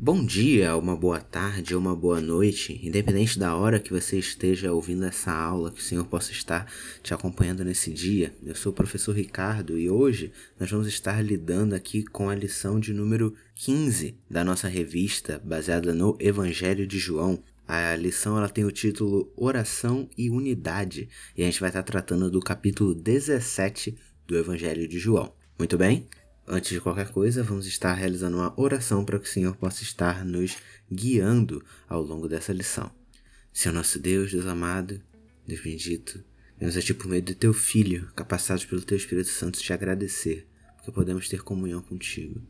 Bom dia, uma boa tarde uma boa noite, independente da hora que você esteja ouvindo essa aula, que o Senhor possa estar te acompanhando nesse dia. Eu sou o professor Ricardo e hoje nós vamos estar lidando aqui com a lição de número 15 da nossa revista, baseada no Evangelho de João. A lição ela tem o título Oração e Unidade e a gente vai estar tratando do capítulo 17 do Evangelho de João. Muito bem? Antes de qualquer coisa, vamos estar realizando uma oração para que o Senhor possa estar nos guiando ao longo dessa lição. Senhor nosso Deus, Deus amado, Deus bendito, vemos a Ti por meio do Teu Filho, capacitados pelo Teu Espírito Santo, te agradecer, porque podemos ter comunhão contigo.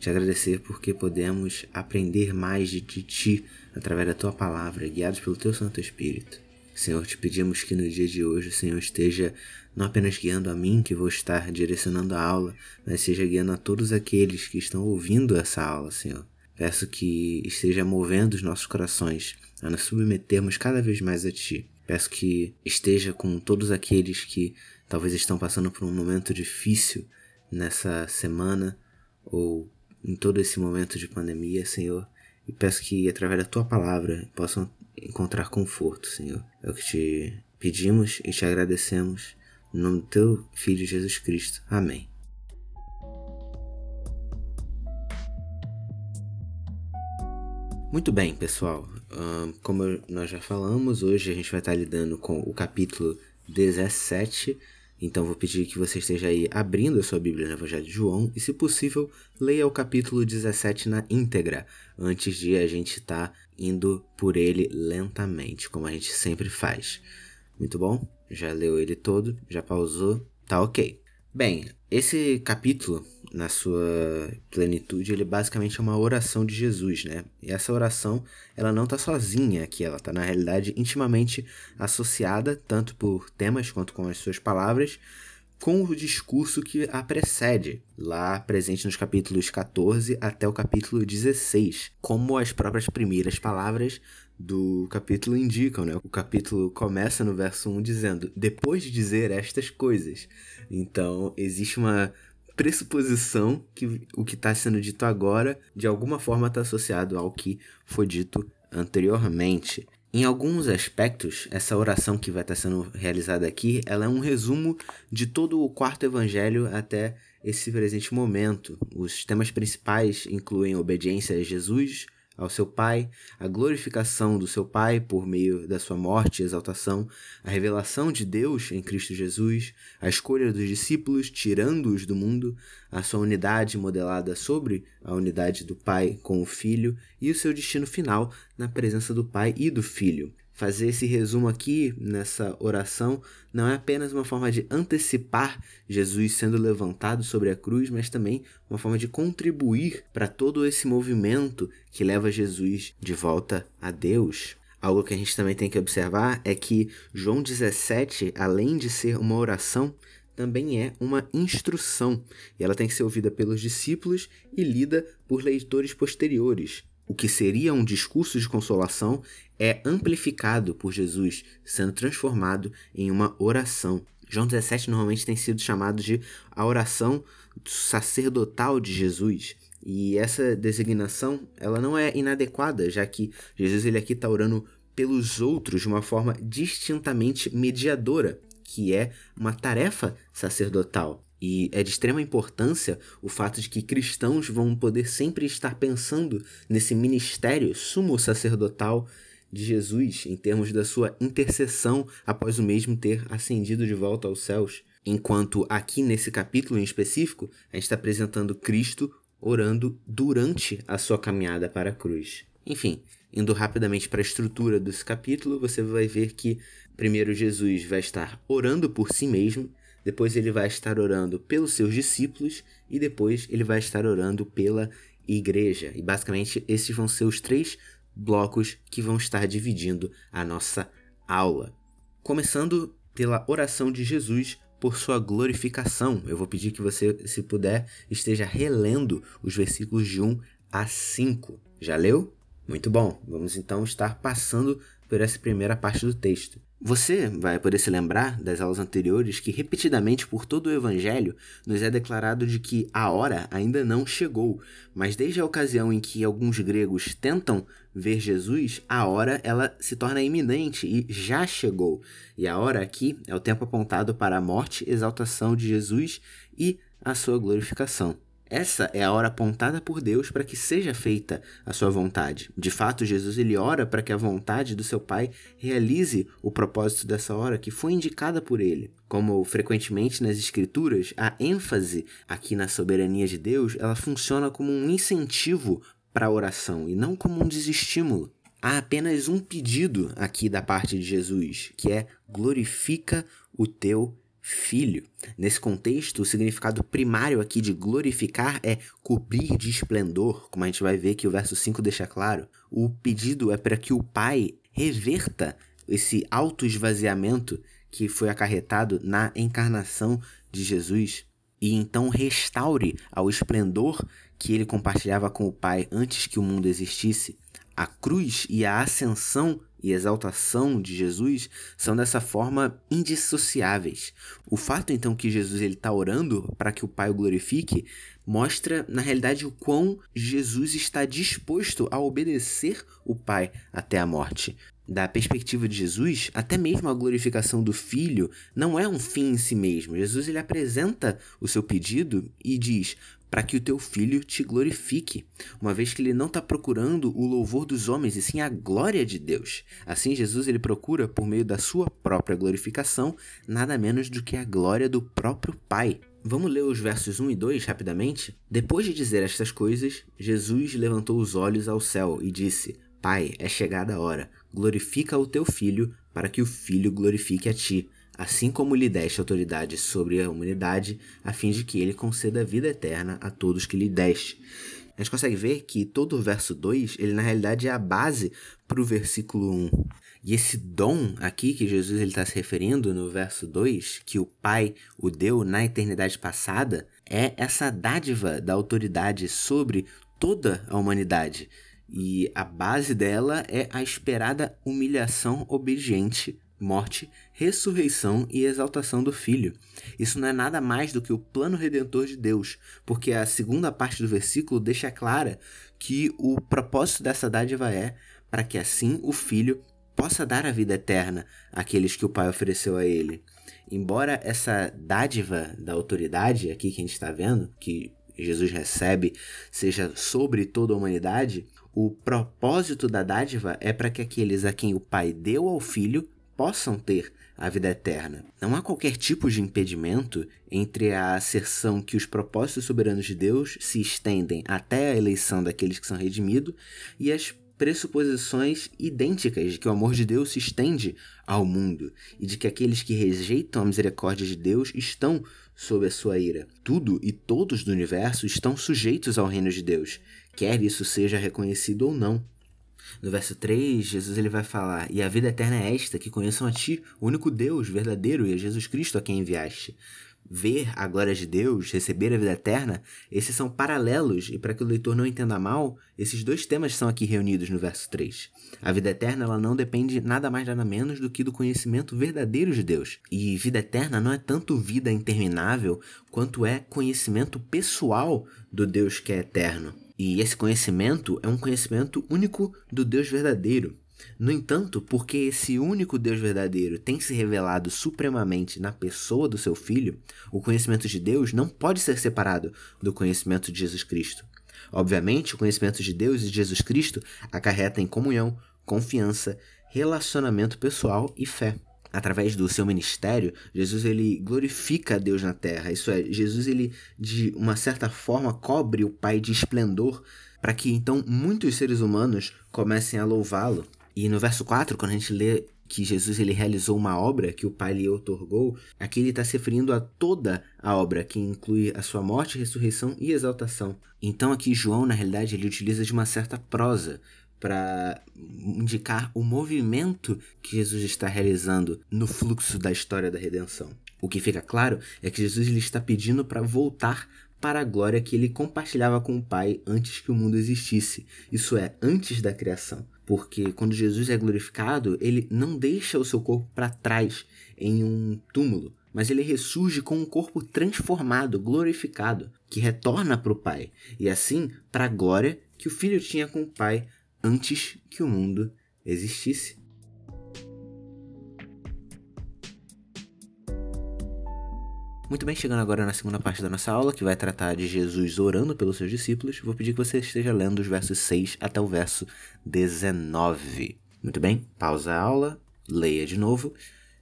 Te agradecer porque podemos aprender mais de Ti através da Tua palavra, guiados pelo Teu Santo Espírito. Senhor, te pedimos que no dia de hoje o Senhor esteja não apenas guiando a mim, que vou estar direcionando a aula, mas seja guiando a todos aqueles que estão ouvindo essa aula, Senhor. Peço que esteja movendo os nossos corações a nos submetermos cada vez mais a Ti. Peço que esteja com todos aqueles que talvez estão passando por um momento difícil nessa semana ou em todo esse momento de pandemia, Senhor. E peço que através da Tua palavra possam encontrar conforto, Senhor. É o que te pedimos e te agradecemos no nome do teu Filho Jesus Cristo. Amém. Muito bem, pessoal. como nós já falamos, hoje a gente vai estar lidando com o capítulo 17. Então vou pedir que você esteja aí abrindo a sua Bíblia no Evangelho de João e, se possível, leia o capítulo 17 na íntegra, antes de a gente estar tá indo por ele lentamente, como a gente sempre faz. Muito bom? Já leu ele todo, já pausou, tá ok. Bem, esse capítulo, na sua plenitude, ele basicamente é uma oração de Jesus, né? E essa oração, ela não está sozinha aqui, ela está na realidade intimamente associada, tanto por temas quanto com as suas palavras, com o discurso que a precede, lá presente nos capítulos 14 até o capítulo 16, como as próprias primeiras palavras do capítulo indicam, né? O capítulo começa no verso 1 dizendo: "Depois de dizer estas coisas". Então, existe uma pressuposição que o que está sendo dito agora de alguma forma está associado ao que foi dito anteriormente. Em alguns aspectos, essa oração que vai estar sendo realizada aqui, ela é um resumo de todo o quarto evangelho até esse presente momento. Os temas principais incluem obediência a Jesus, ao seu Pai, a glorificação do seu Pai por meio da sua morte e exaltação, a revelação de Deus em Cristo Jesus, a escolha dos discípulos tirando-os do mundo, a sua unidade modelada sobre a unidade do Pai com o Filho e o seu destino final na presença do Pai e do Filho. Fazer esse resumo aqui nessa oração não é apenas uma forma de antecipar Jesus sendo levantado sobre a cruz, mas também uma forma de contribuir para todo esse movimento que leva Jesus de volta a Deus. Algo que a gente também tem que observar é que João 17, além de ser uma oração, também é uma instrução, e ela tem que ser ouvida pelos discípulos e lida por leitores posteriores. O que seria um discurso de consolação é amplificado por Jesus, sendo transformado em uma oração. João 17 normalmente tem sido chamado de a oração sacerdotal de Jesus. E essa designação ela não é inadequada, já que Jesus ele aqui está orando pelos outros de uma forma distintamente mediadora, que é uma tarefa sacerdotal. E é de extrema importância o fato de que cristãos vão poder sempre estar pensando nesse ministério sumo sacerdotal de Jesus em termos da sua intercessão após o mesmo ter ascendido de volta aos céus. Enquanto aqui nesse capítulo em específico, a gente está apresentando Cristo orando durante a sua caminhada para a cruz. Enfim, indo rapidamente para a estrutura desse capítulo, você vai ver que primeiro Jesus vai estar orando por si mesmo, depois ele vai estar orando pelos seus discípulos e depois ele vai estar orando pela igreja. E basicamente esses vão ser os três blocos que vão estar dividindo a nossa aula. Começando pela oração de Jesus por sua glorificação. Eu vou pedir que você, se puder, esteja relendo os versículos de 1 a 5. Já leu? Muito bom. Vamos então estar passando por essa primeira parte do texto. Você vai poder se lembrar das aulas anteriores que repetidamente por todo o evangelho nos é declarado de que a hora ainda não chegou, mas desde a ocasião em que alguns gregos tentam ver Jesus, a hora ela se torna iminente e já chegou. E a hora aqui é o tempo apontado para a morte, exaltação de Jesus e a sua glorificação. Essa é a hora apontada por Deus para que seja feita a sua vontade. De fato, Jesus ele ora para que a vontade do seu Pai realize o propósito dessa hora que foi indicada por ele. Como frequentemente nas escrituras, a ênfase aqui na soberania de Deus, ela funciona como um incentivo para a oração e não como um desestímulo. Há apenas um pedido aqui da parte de Jesus, que é glorifica o teu filho. Nesse contexto, o significado primário aqui de glorificar é cobrir de esplendor, como a gente vai ver que o verso 5 deixa claro. O pedido é para que o Pai reverta esse auto-esvaziamento que foi acarretado na encarnação de Jesus e então restaure ao esplendor que ele compartilhava com o Pai antes que o mundo existisse. A cruz e a ascensão e exaltação de Jesus são dessa forma indissociáveis. O fato então que Jesus ele está orando para que o Pai o glorifique mostra na realidade o quão Jesus está disposto a obedecer o Pai até a morte. Da perspectiva de Jesus, até mesmo a glorificação do Filho não é um fim em si mesmo. Jesus ele apresenta o seu pedido e diz: para que o teu filho te glorifique, uma vez que ele não está procurando o louvor dos homens, e sim a glória de Deus. Assim, Jesus ele procura, por meio da sua própria glorificação, nada menos do que a glória do próprio Pai. Vamos ler os versos 1 e 2 rapidamente? Depois de dizer estas coisas, Jesus levantou os olhos ao céu e disse: Pai, é chegada a hora, glorifica o teu filho, para que o filho glorifique a ti assim como lhe deste autoridade sobre a humanidade, a fim de que ele conceda vida eterna a todos que lhe deste. A gente consegue ver que todo o verso 2, ele na realidade é a base para o versículo 1. E esse dom aqui que Jesus está se referindo no verso 2, que o Pai o deu na eternidade passada, é essa dádiva da autoridade sobre toda a humanidade. E a base dela é a esperada humilhação obediente morte, ressurreição e exaltação do Filho. Isso não é nada mais do que o plano redentor de Deus, porque a segunda parte do versículo deixa clara que o propósito dessa dádiva é para que assim o Filho possa dar a vida eterna àqueles que o Pai ofereceu a ele. Embora essa dádiva da autoridade aqui que a gente está vendo, que Jesus recebe, seja sobre toda a humanidade, o propósito da dádiva é para que aqueles a quem o Pai deu ao Filho possam ter a vida eterna. Não há qualquer tipo de impedimento entre a asserção que os propósitos soberanos de Deus se estendem até a eleição daqueles que são redimidos e as pressuposições idênticas de que o amor de Deus se estende ao mundo e de que aqueles que rejeitam a misericórdia de Deus estão sob a sua ira. Tudo e todos do universo estão sujeitos ao reino de Deus, quer isso seja reconhecido ou não. No verso 3, Jesus ele vai falar: E a vida eterna é esta, que conheçam a ti, o único Deus verdadeiro, e a Jesus Cristo a quem enviaste. Ver a glória de Deus, receber a vida eterna, esses são paralelos, e para que o leitor não entenda mal, esses dois temas são aqui reunidos no verso 3. A vida eterna ela não depende nada mais nada menos do que do conhecimento verdadeiro de Deus. E vida eterna não é tanto vida interminável, quanto é conhecimento pessoal do Deus que é eterno. E esse conhecimento é um conhecimento único do Deus verdadeiro. No entanto, porque esse único Deus verdadeiro tem se revelado supremamente na pessoa do seu Filho, o conhecimento de Deus não pode ser separado do conhecimento de Jesus Cristo. Obviamente, o conhecimento de Deus e de Jesus Cristo acarreta em comunhão, confiança, relacionamento pessoal e fé através do seu ministério, Jesus ele glorifica a Deus na terra. Isso é, Jesus ele de uma certa forma cobre o Pai de esplendor para que então muitos seres humanos comecem a louvá-lo. E no verso 4, quando a gente lê que Jesus ele realizou uma obra que o Pai lhe otorgou, aqui ele está se referindo a toda a obra, que inclui a sua morte, ressurreição e exaltação. Então aqui João, na realidade, ele utiliza de uma certa prosa para indicar o movimento que Jesus está realizando no fluxo da história da redenção. O que fica claro é que Jesus ele está pedindo para voltar para a glória que ele compartilhava com o Pai antes que o mundo existisse, isso é, antes da criação. porque quando Jesus é glorificado, ele não deixa o seu corpo para trás em um túmulo, mas ele ressurge com um corpo transformado, glorificado, que retorna para o Pai, e assim para a glória que o Filho tinha com o Pai antes que o mundo existisse. Muito bem, chegando agora na segunda parte da nossa aula, que vai tratar de Jesus orando pelos seus discípulos, vou pedir que você esteja lendo os versos 6 até o verso 19. Muito bem, pausa a aula, leia de novo.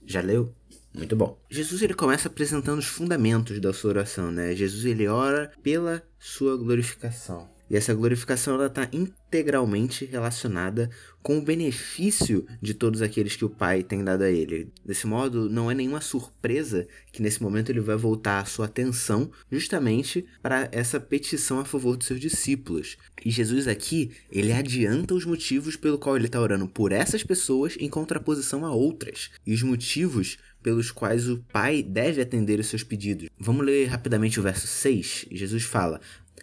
Já leu? Muito bom. Jesus ele começa apresentando os fundamentos da sua oração, né? Jesus ele ora pela sua glorificação. E essa glorificação está integralmente relacionada com o benefício de todos aqueles que o Pai tem dado a ele. Desse modo, não é nenhuma surpresa que nesse momento ele vai voltar a sua atenção justamente para essa petição a favor dos seus discípulos. E Jesus aqui, ele adianta os motivos pelo qual ele está orando por essas pessoas em contraposição a outras. E os motivos pelos quais o Pai deve atender os seus pedidos. Vamos ler rapidamente o verso 6. Jesus fala: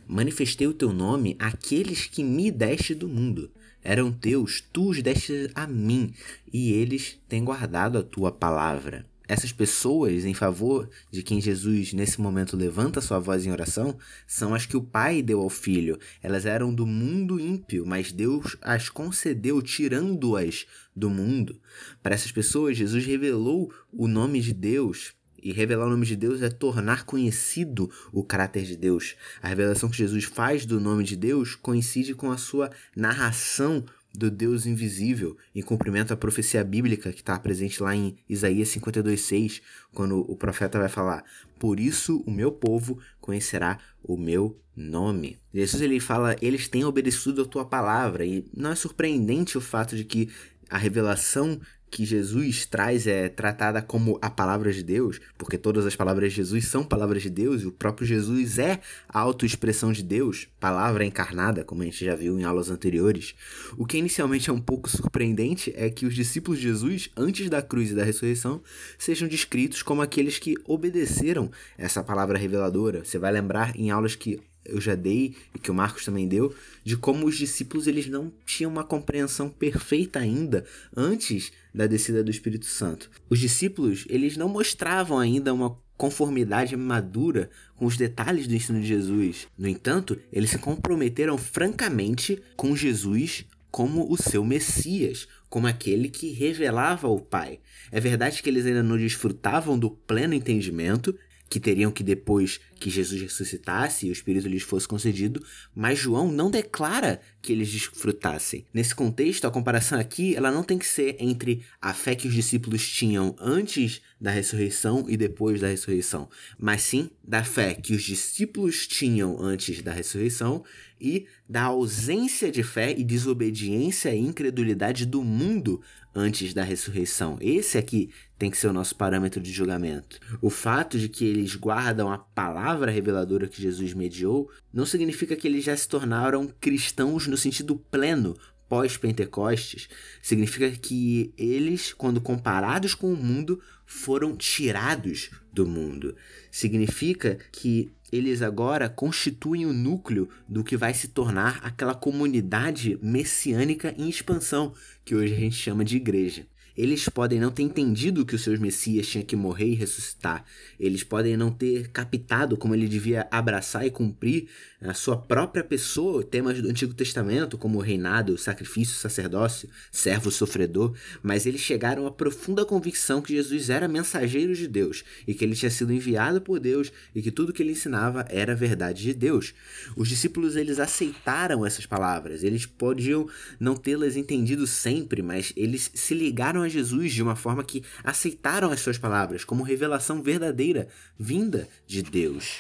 Manifestei o teu nome àqueles que me deste do mundo. Eram teus, tu os deste a mim, e eles têm guardado a tua palavra. Essas pessoas em favor de quem Jesus nesse momento levanta sua voz em oração são as que o Pai deu ao Filho. Elas eram do mundo ímpio, mas Deus as concedeu tirando-as do mundo. Para essas pessoas, Jesus revelou o nome de Deus e revelar o nome de Deus é tornar conhecido o caráter de Deus. A revelação que Jesus faz do nome de Deus coincide com a sua narração do Deus invisível, em cumprimento à profecia bíblica que está presente lá em Isaías 52,6, quando o profeta vai falar: Por isso o meu povo conhecerá o meu nome. Jesus ele fala: Eles têm obedecido a tua palavra, e não é surpreendente o fato de que a revelação que Jesus traz é tratada como a palavra de Deus, porque todas as palavras de Jesus são palavras de Deus e o próprio Jesus é a autoexpressão de Deus, palavra encarnada, como a gente já viu em aulas anteriores. O que inicialmente é um pouco surpreendente é que os discípulos de Jesus, antes da cruz e da ressurreição, sejam descritos como aqueles que obedeceram essa palavra reveladora. Você vai lembrar em aulas que eu já dei e que o Marcos também deu, de como os discípulos eles não tinham uma compreensão perfeita ainda antes da descida do Espírito Santo. Os discípulos eles não mostravam ainda uma conformidade madura com os detalhes do ensino de Jesus. No entanto, eles se comprometeram francamente com Jesus como o seu Messias, como aquele que revelava o Pai. É verdade que eles ainda não desfrutavam do pleno entendimento que teriam que depois que Jesus ressuscitasse e o Espírito lhes fosse concedido, mas João não declara que eles desfrutassem. Nesse contexto, a comparação aqui ela não tem que ser entre a fé que os discípulos tinham antes da ressurreição e depois da ressurreição, mas sim da fé que os discípulos tinham antes da ressurreição e da ausência de fé e desobediência e incredulidade do mundo antes da ressurreição. Esse aqui tem que ser o nosso parâmetro de julgamento. O fato de que eles guardam a palavra reveladora que Jesus mediou não significa que eles já se tornaram cristãos no sentido pleno, pós-Pentecostes, significa que eles, quando comparados com o mundo, foram tirados do mundo. Significa que eles agora constituem o núcleo do que vai se tornar aquela comunidade messiânica em expansão, que hoje a gente chama de igreja. Eles podem não ter entendido que os seus messias tinham que morrer e ressuscitar. Eles podem não ter captado como ele devia abraçar e cumprir a sua própria pessoa, temas do Antigo Testamento, como o reinado, o sacrifício, o sacerdócio, servo sofredor, mas eles chegaram à profunda convicção que Jesus era mensageiro de Deus e que ele tinha sido enviado por Deus e que tudo que ele ensinava era verdade de Deus. Os discípulos eles aceitaram essas palavras. Eles podiam não tê-las entendido sempre, mas eles se ligaram a Jesus de uma forma que aceitaram as suas palavras como revelação verdadeira vinda de Deus.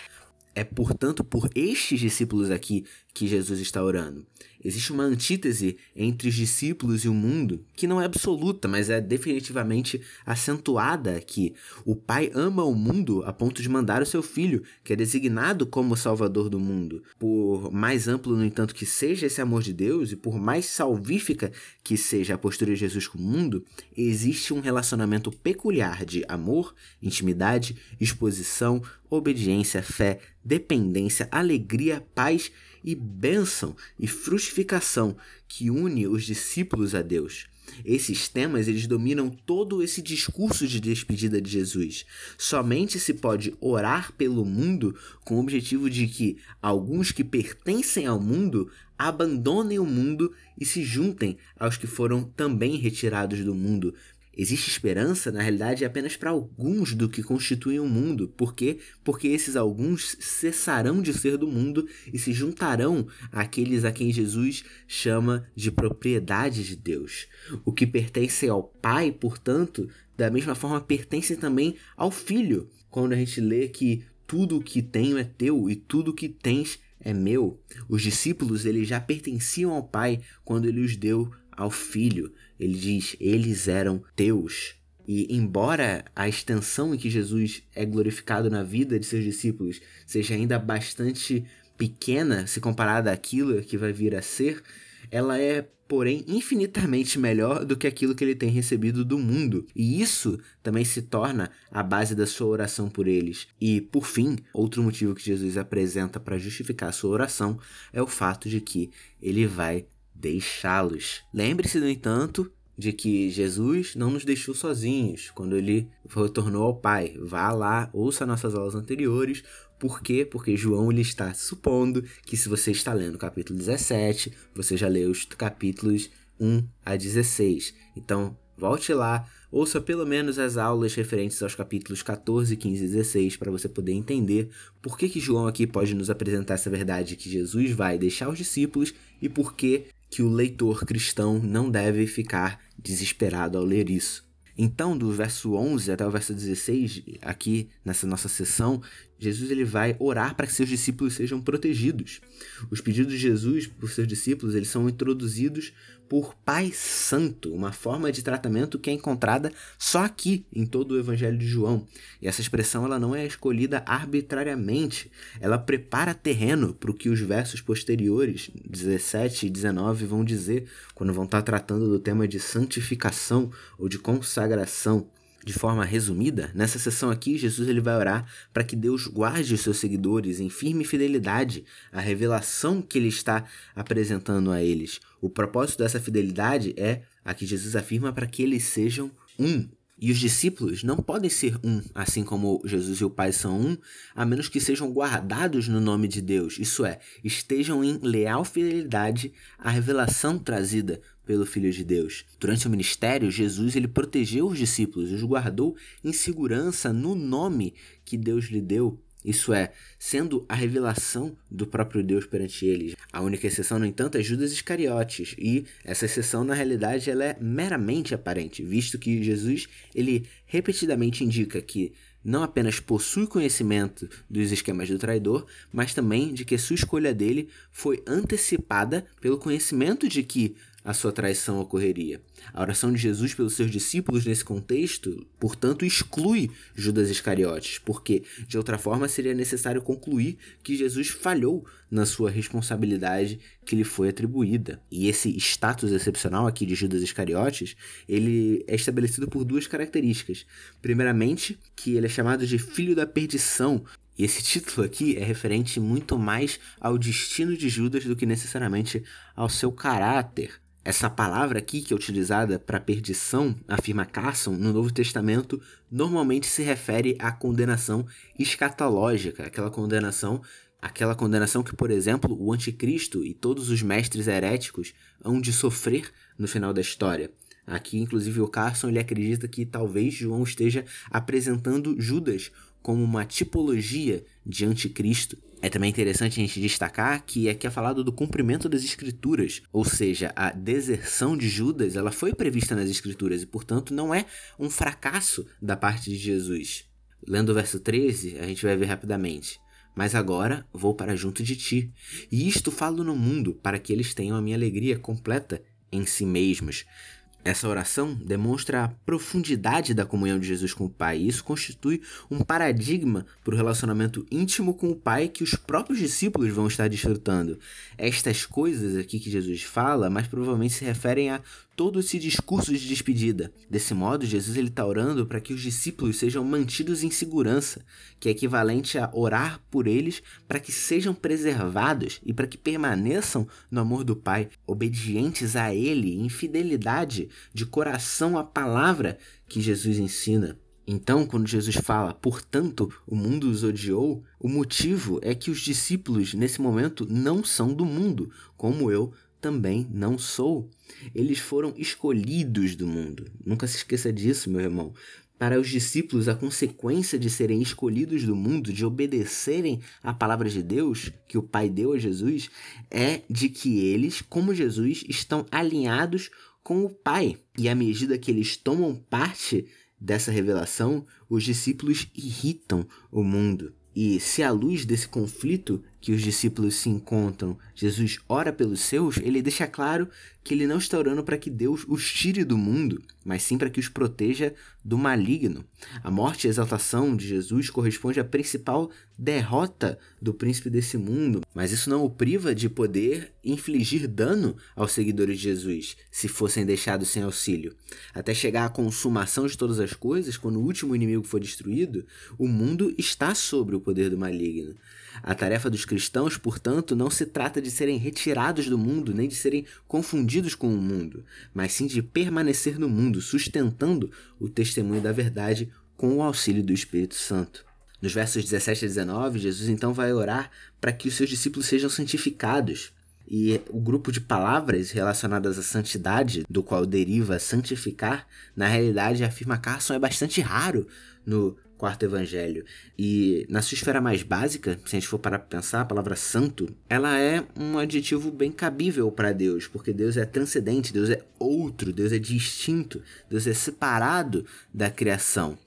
É, portanto, por estes discípulos aqui que Jesus está orando. Existe uma antítese entre os discípulos e o mundo que não é absoluta, mas é definitivamente acentuada aqui. O Pai ama o mundo a ponto de mandar o seu filho, que é designado como Salvador do mundo. Por mais amplo, no entanto, que seja esse amor de Deus e por mais salvífica que seja a postura de Jesus com o mundo, existe um relacionamento peculiar de amor, intimidade, exposição, obediência, fé, dependência, alegria, paz bênção e frutificação que une os discípulos a Deus. Esses temas eles dominam todo esse discurso de despedida de Jesus. Somente se pode orar pelo mundo com o objetivo de que alguns que pertencem ao mundo abandonem o mundo e se juntem aos que foram também retirados do mundo, Existe esperança, na realidade, apenas para alguns do que constituem o mundo. Por quê? Porque esses alguns cessarão de ser do mundo e se juntarão àqueles a quem Jesus chama de propriedade de Deus. O que pertence ao Pai, portanto, da mesma forma pertence também ao Filho. Quando a gente lê que tudo o que tenho é teu e tudo o que tens é meu. Os discípulos eles já pertenciam ao Pai quando ele os deu ao filho. Ele diz: Eles eram teus. E embora a extensão em que Jesus é glorificado na vida de seus discípulos seja ainda bastante pequena se comparada àquilo que vai vir a ser, ela é, porém, infinitamente melhor do que aquilo que ele tem recebido do mundo. E isso também se torna a base da sua oração por eles. E, por fim, outro motivo que Jesus apresenta para justificar a sua oração é o fato de que ele vai deixá-los. Lembre-se, no entanto, de que Jesus não nos deixou sozinhos quando ele retornou ao Pai. Vá lá, ouça nossas aulas anteriores. Por quê? Porque João ele está supondo que se você está lendo o capítulo 17, você já leu os capítulos 1 a 16. Então, volte lá, ouça pelo menos as aulas referentes aos capítulos 14, 15 e 16 para você poder entender por que, que João aqui pode nos apresentar essa verdade que Jesus vai deixar os discípulos e por que que o leitor cristão não deve ficar desesperado ao ler isso. Então, do verso 11 até o verso 16, aqui nessa nossa sessão, Jesus ele vai orar para que seus discípulos sejam protegidos. Os pedidos de Jesus por seus discípulos eles são introduzidos por Pai Santo, uma forma de tratamento que é encontrada só aqui em todo o Evangelho de João. E essa expressão ela não é escolhida arbitrariamente, ela prepara terreno para o que os versos posteriores, 17 e 19, vão dizer quando vão estar tratando do tema de santificação ou de consagração. De forma resumida, nessa sessão aqui, Jesus ele vai orar para que Deus guarde os seus seguidores em firme fidelidade à revelação que ele está apresentando a eles. O propósito dessa fidelidade é a que Jesus afirma para que eles sejam um. E os discípulos não podem ser um, assim como Jesus e o Pai são um, a menos que sejam guardados no nome de Deus, isso é, estejam em leal fidelidade à revelação trazida pelo Filho de Deus. Durante o ministério, Jesus ele protegeu os discípulos, os guardou em segurança no nome que Deus lhe deu. Isso é, sendo a revelação do próprio Deus perante eles. A única exceção, no entanto, é Judas Iscariotes, e essa exceção, na realidade, ela é meramente aparente, visto que Jesus ele repetidamente indica que não apenas possui conhecimento dos esquemas do traidor, mas também de que sua escolha dele foi antecipada pelo conhecimento de que a sua traição ocorreria. A oração de Jesus pelos seus discípulos nesse contexto, portanto, exclui Judas Iscariotes, porque de outra forma seria necessário concluir que Jesus falhou na sua responsabilidade que lhe foi atribuída. E esse status excepcional aqui de Judas Iscariotes, ele é estabelecido por duas características. Primeiramente, que ele é chamado de filho da perdição, e esse título aqui é referente muito mais ao destino de Judas do que necessariamente ao seu caráter. Essa palavra aqui, que é utilizada para perdição, afirma Carson, no Novo Testamento, normalmente se refere à condenação escatológica, aquela condenação, aquela condenação que, por exemplo, o anticristo e todos os mestres heréticos hão de sofrer no final da história. Aqui, inclusive, o Carson ele acredita que talvez João esteja apresentando Judas como uma tipologia de anticristo. É também interessante a gente destacar que aqui é falado do cumprimento das escrituras, ou seja, a deserção de Judas, ela foi prevista nas escrituras e, portanto, não é um fracasso da parte de Jesus. Lendo o verso 13, a gente vai ver rapidamente. Mas agora vou para junto de ti, e isto falo no mundo, para que eles tenham a minha alegria completa em si mesmos. Essa oração demonstra a profundidade da comunhão de Jesus com o Pai, e isso constitui um paradigma para o relacionamento íntimo com o Pai que os próprios discípulos vão estar desfrutando. Estas coisas aqui que Jesus fala, mais provavelmente se referem a todo esse discurso de despedida. Desse modo, Jesus está orando para que os discípulos sejam mantidos em segurança, que é equivalente a orar por eles para que sejam preservados e para que permaneçam no amor do Pai, obedientes a Ele, em fidelidade de coração à palavra que Jesus ensina. Então, quando Jesus fala, portanto, o mundo os odiou, o motivo é que os discípulos, nesse momento, não são do mundo, como eu também não sou. Eles foram escolhidos do mundo. Nunca se esqueça disso, meu irmão. Para os discípulos, a consequência de serem escolhidos do mundo, de obedecerem à palavra de Deus que o Pai deu a Jesus, é de que eles, como Jesus, estão alinhados com o Pai. E à medida que eles tomam parte dessa revelação, os discípulos irritam o mundo. E se à luz desse conflito que os discípulos se encontram, Jesus ora pelos seus, ele deixa claro que ele não está orando para que Deus os tire do mundo, mas sim para que os proteja do maligno. A morte e exaltação de Jesus corresponde à principal derrota do príncipe desse mundo, mas isso não o priva de poder infligir dano aos seguidores de Jesus, se fossem deixados sem auxílio. Até chegar à consumação de todas as coisas, quando o último inimigo for destruído, o mundo está sobre o poder do maligno. A tarefa dos cristãos, portanto, não se trata de serem retirados do mundo, nem de serem confundidos com o mundo, mas sim de permanecer no mundo, sustentando o testemunho da verdade com o auxílio do Espírito Santo. Nos versos 17 a 19, Jesus então vai orar para que os seus discípulos sejam santificados. E o grupo de palavras relacionadas à santidade, do qual deriva santificar, na realidade, afirma Carson, é bastante raro no quarto evangelho. E na sua esfera mais básica, se a gente for parar para pensar, a palavra santo, ela é um adjetivo bem cabível para Deus, porque Deus é transcendente, Deus é outro, Deus é distinto, Deus é separado da criação.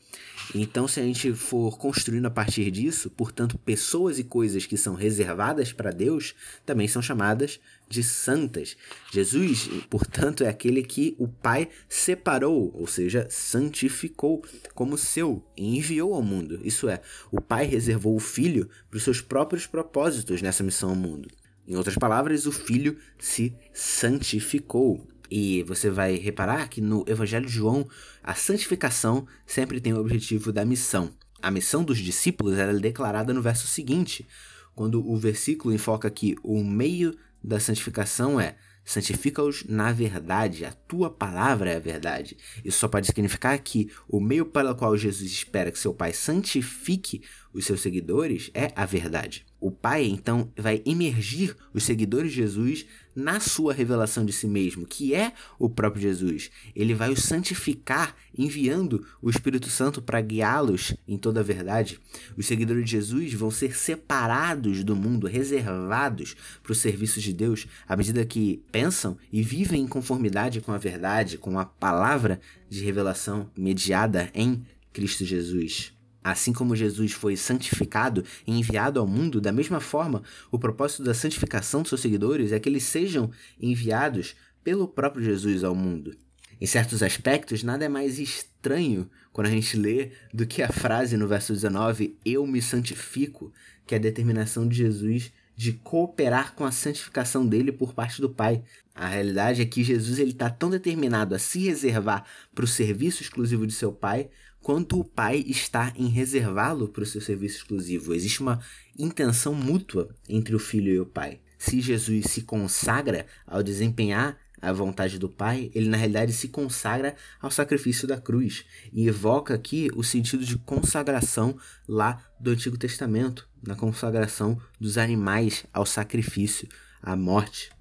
Então, se a gente for construindo a partir disso, portanto, pessoas e coisas que são reservadas para Deus também são chamadas de santas. Jesus, portanto, é aquele que o Pai separou, ou seja, santificou como seu e enviou ao mundo. Isso é, o Pai reservou o Filho para os seus próprios propósitos nessa missão ao mundo. Em outras palavras, o Filho se santificou. E você vai reparar que no Evangelho de João, a santificação sempre tem o objetivo da missão. A missão dos discípulos é declarada no verso seguinte, quando o versículo enfoca que o meio da santificação é santifica-os na verdade, a tua palavra é a verdade. Isso só pode significar que o meio pelo qual Jesus espera que seu Pai santifique os seus seguidores é a verdade. O Pai então vai imergir os seguidores de Jesus na sua revelação de si mesmo, que é o próprio Jesus. Ele vai os santificar, enviando o Espírito Santo para guiá-los em toda a verdade. Os seguidores de Jesus vão ser separados do mundo, reservados para o serviço de Deus, à medida que pensam e vivem em conformidade com a verdade, com a palavra de revelação mediada em Cristo Jesus. Assim como Jesus foi santificado e enviado ao mundo, da mesma forma, o propósito da santificação de seus seguidores é que eles sejam enviados pelo próprio Jesus ao mundo. Em certos aspectos, nada é mais estranho quando a gente lê do que a frase no verso 19: Eu me santifico, que é a determinação de Jesus de cooperar com a santificação dele por parte do Pai. A realidade é que Jesus está tão determinado a se reservar para o serviço exclusivo de seu Pai, quanto o pai está em reservá-lo para o seu serviço exclusivo. Existe uma intenção mútua entre o filho e o pai. Se Jesus se consagra ao desempenhar a vontade do Pai, ele na realidade se consagra ao sacrifício da cruz e evoca aqui o sentido de consagração lá do Antigo Testamento, na consagração dos animais ao sacrifício, à morte.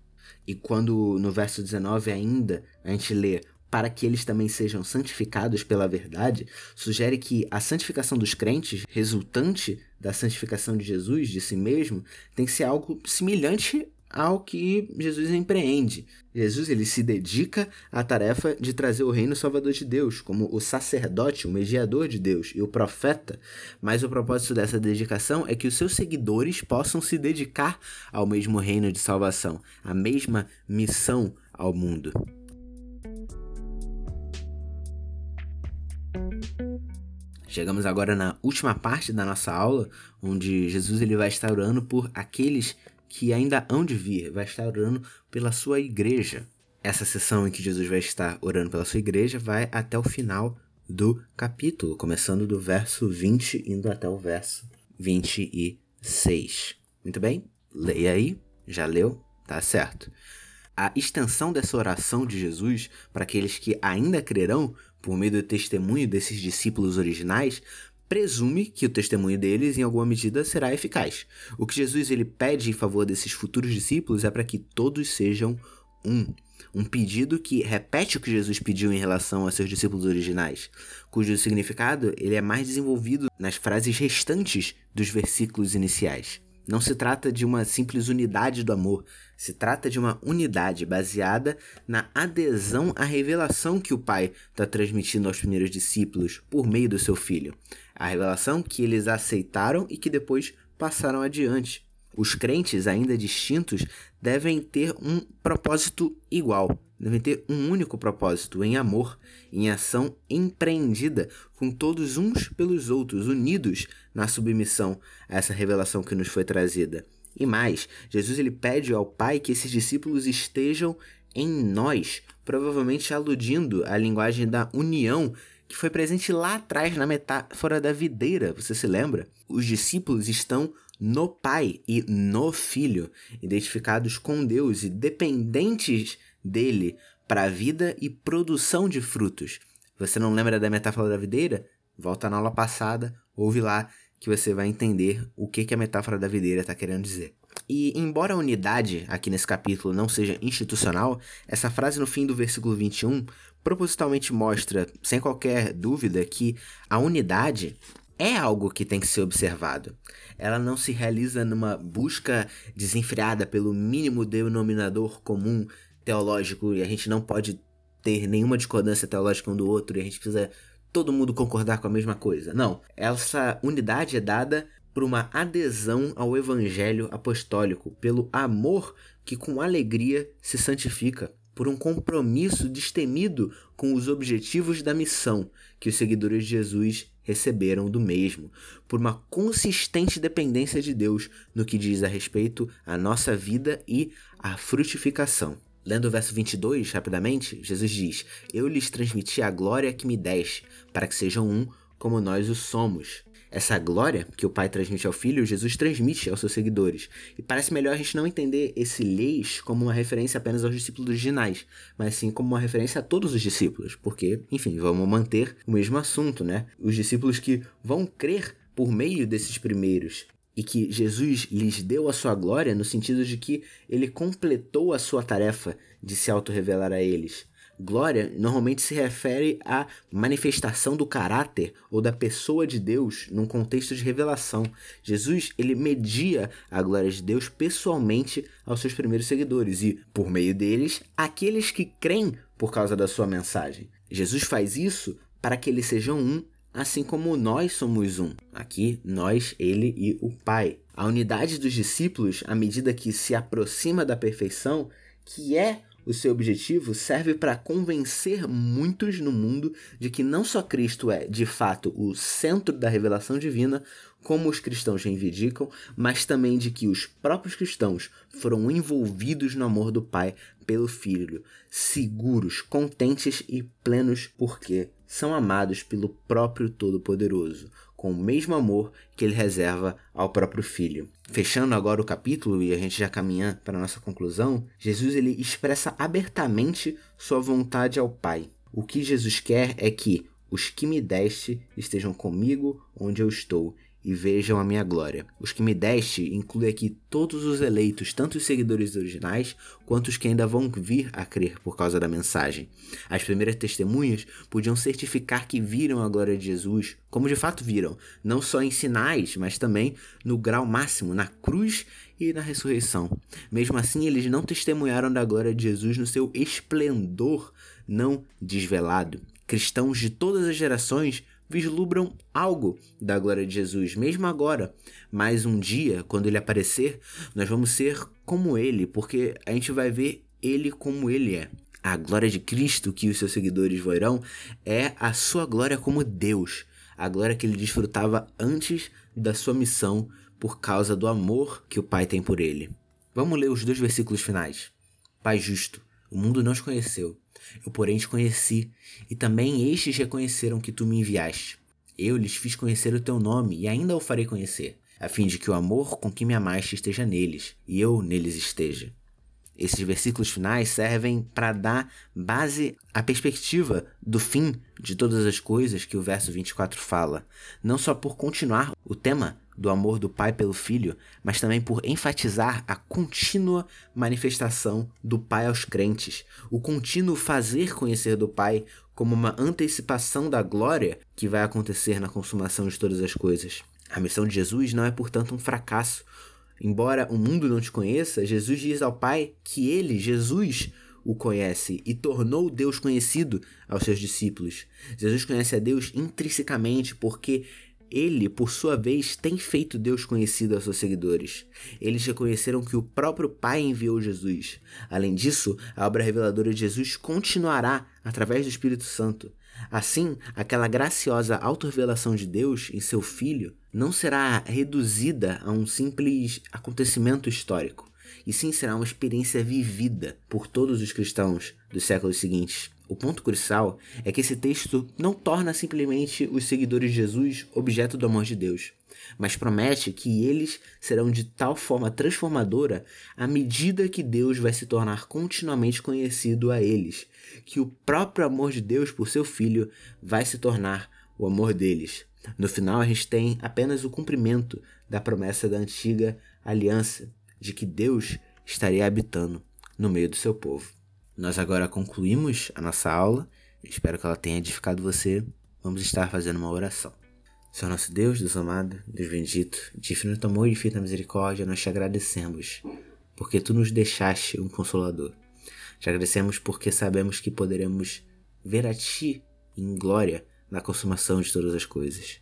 E quando no verso 19 ainda a gente lê para que eles também sejam santificados pela verdade, sugere que a santificação dos crentes, resultante da santificação de Jesus, de si mesmo, tem que ser algo semelhante ao que Jesus empreende. Jesus ele se dedica à tarefa de trazer o reino salvador de Deus, como o sacerdote, o mediador de Deus e o profeta. Mas o propósito dessa dedicação é que os seus seguidores possam se dedicar ao mesmo reino de salvação, à mesma missão ao mundo. Chegamos agora na última parte da nossa aula, onde Jesus ele vai estar orando por aqueles que ainda hão de vir, vai estar orando pela sua igreja. Essa sessão em que Jesus vai estar orando pela sua igreja vai até o final do capítulo, começando do verso 20 indo até o verso 26. Muito bem? Leia aí. Já leu? Tá certo. A extensão dessa oração de Jesus para aqueles que ainda crerão por meio do testemunho desses discípulos originais presume que o testemunho deles em alguma medida será eficaz. O que Jesus ele pede em favor desses futuros discípulos é para que todos sejam um. Um pedido que repete o que Jesus pediu em relação aos seus discípulos originais, cujo significado ele é mais desenvolvido nas frases restantes dos versículos iniciais. Não se trata de uma simples unidade do amor, se trata de uma unidade baseada na adesão à revelação que o Pai está transmitindo aos primeiros discípulos por meio do seu Filho. A revelação que eles aceitaram e que depois passaram adiante. Os crentes, ainda distintos, devem ter um propósito igual, devem ter um único propósito, em amor, em ação empreendida, com todos uns pelos outros, unidos na submissão a essa revelação que nos foi trazida. E mais, Jesus ele pede ao Pai que esses discípulos estejam em nós, provavelmente aludindo à linguagem da união que foi presente lá atrás na metáfora da videira, você se lembra? Os discípulos estão no Pai e no Filho, identificados com Deus e dependentes dele para a vida e produção de frutos. Você não lembra da metáfora da videira? Volta na aula passada, ouve lá que você vai entender o que, que a metáfora da videira está querendo dizer. E embora a unidade aqui nesse capítulo não seja institucional, essa frase no fim do versículo 21 propositalmente mostra, sem qualquer dúvida, que a unidade é algo que tem que ser observado. Ela não se realiza numa busca desenfreada pelo mínimo denominador comum teológico e a gente não pode ter nenhuma discordância teológica um do outro e a gente precisa todo mundo concordar com a mesma coisa. Não. Essa unidade é dada por uma adesão ao evangelho apostólico, pelo amor que com alegria se santifica, por um compromisso destemido com os objetivos da missão que os seguidores de Jesus receberam do mesmo, por uma consistente dependência de Deus no que diz a respeito à nossa vida e à frutificação. Lendo o verso 22 rapidamente, Jesus diz: Eu lhes transmiti a glória que me deste, para que sejam um como nós o somos. Essa glória que o Pai transmite ao Filho, Jesus transmite aos seus seguidores. E parece melhor a gente não entender esse leis como uma referência apenas aos discípulos originais, mas sim como uma referência a todos os discípulos, porque, enfim, vamos manter o mesmo assunto, né? Os discípulos que vão crer por meio desses primeiros e que Jesus lhes deu a sua glória no sentido de que ele completou a sua tarefa de se auto-revelar a eles. Glória normalmente se refere à manifestação do caráter ou da pessoa de Deus num contexto de revelação. Jesus, ele media a glória de Deus pessoalmente aos seus primeiros seguidores e, por meio deles, aqueles que creem por causa da sua mensagem. Jesus faz isso para que eles sejam um assim como nós somos um. Aqui, nós, ele e o Pai. A unidade dos discípulos, à medida que se aproxima da perfeição, que é o seu objetivo, serve para convencer muitos no mundo de que não só Cristo é, de fato, o centro da revelação divina, como os cristãos reivindicam, mas também de que os próprios cristãos foram envolvidos no amor do Pai pelo Filho, seguros, contentes e plenos porque são amados pelo próprio Todo-Poderoso, com o mesmo amor que ele reserva ao próprio Filho. Fechando agora o capítulo e a gente já caminha para a nossa conclusão, Jesus ele expressa abertamente sua vontade ao Pai. O que Jesus quer é que os que me deste estejam comigo onde eu estou e vejam a minha glória. Os que me deste inclui aqui todos os eleitos, tanto os seguidores originais quanto os que ainda vão vir a crer por causa da mensagem. As primeiras testemunhas podiam certificar que viram a glória de Jesus, como de fato viram, não só em sinais, mas também no grau máximo, na cruz e na ressurreição. Mesmo assim, eles não testemunharam da glória de Jesus no seu esplendor não desvelado. Cristãos de todas as gerações vislumbram algo da glória de Jesus, mesmo agora. Mas um dia, quando ele aparecer, nós vamos ser como ele, porque a gente vai ver ele como ele é. A glória de Cristo que os seus seguidores verão é a sua glória como Deus, a glória que ele desfrutava antes da sua missão por causa do amor que o Pai tem por ele. Vamos ler os dois versículos finais. Pai justo, O mundo não te conheceu. Eu, porém, te conheci, e também estes reconheceram que tu me enviaste. Eu lhes fiz conhecer o teu nome, e ainda o farei conhecer, a fim de que o amor com que me amaste esteja neles, e eu neles esteja. Esses versículos finais servem para dar base à perspectiva do fim de todas as coisas que o verso 24 fala, não só por continuar o tema do amor do Pai pelo Filho, mas também por enfatizar a contínua manifestação do Pai aos crentes, o contínuo fazer conhecer do Pai como uma antecipação da glória que vai acontecer na consumação de todas as coisas. A missão de Jesus não é, portanto, um fracasso. Embora o mundo não te conheça, Jesus diz ao Pai que ele, Jesus, o conhece e tornou Deus conhecido aos seus discípulos. Jesus conhece a Deus intrinsecamente porque ele, por sua vez, tem feito Deus conhecido aos seus seguidores. Eles reconheceram que o próprio Pai enviou Jesus. Além disso, a obra reveladora de Jesus continuará através do Espírito Santo. Assim, aquela graciosa autorrevelação de Deus em seu Filho não será reduzida a um simples acontecimento histórico, e sim será uma experiência vivida por todos os cristãos dos séculos seguintes. O ponto crucial é que esse texto não torna simplesmente os seguidores de Jesus objeto do amor de Deus, mas promete que eles serão de tal forma transformadora à medida que Deus vai se tornar continuamente conhecido a eles, que o próprio amor de Deus por seu filho vai se tornar o amor deles. No final, a gente tem apenas o cumprimento da promessa da antiga aliança de que Deus estaria habitando no meio do seu povo. Nós agora concluímos a nossa aula. Espero que ela tenha edificado você. Vamos estar fazendo uma oração. Senhor nosso Deus, Deus amado, Deus bendito, de infinito amor e infinita misericórdia, nós te agradecemos, porque tu nos deixaste um consolador. Te agradecemos porque sabemos que poderemos ver a ti em glória na consumação de todas as coisas.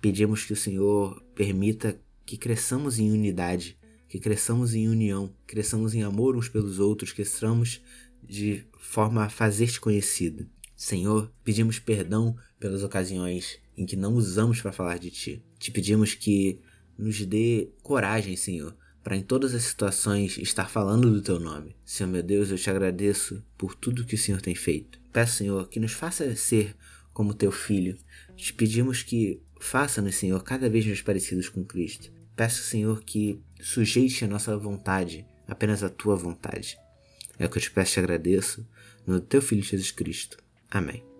Pedimos que o Senhor permita que cresçamos em unidade, que cresçamos em união, cresçamos em amor uns pelos outros, cresçamos de forma a fazer-te conhecido. Senhor, pedimos perdão pelas ocasiões em que não usamos para falar de ti. Te pedimos que nos dê coragem, Senhor, para em todas as situações estar falando do teu nome. Senhor meu Deus, eu te agradeço por tudo que o Senhor tem feito. Peço, Senhor, que nos faça ser como teu filho. Te pedimos que faça-nos, Senhor, cada vez mais parecidos com Cristo. Peço, Senhor, que sujeite a nossa vontade apenas à tua vontade. É o que eu te peço e te agradeço, no teu Filho Jesus Cristo. Amém.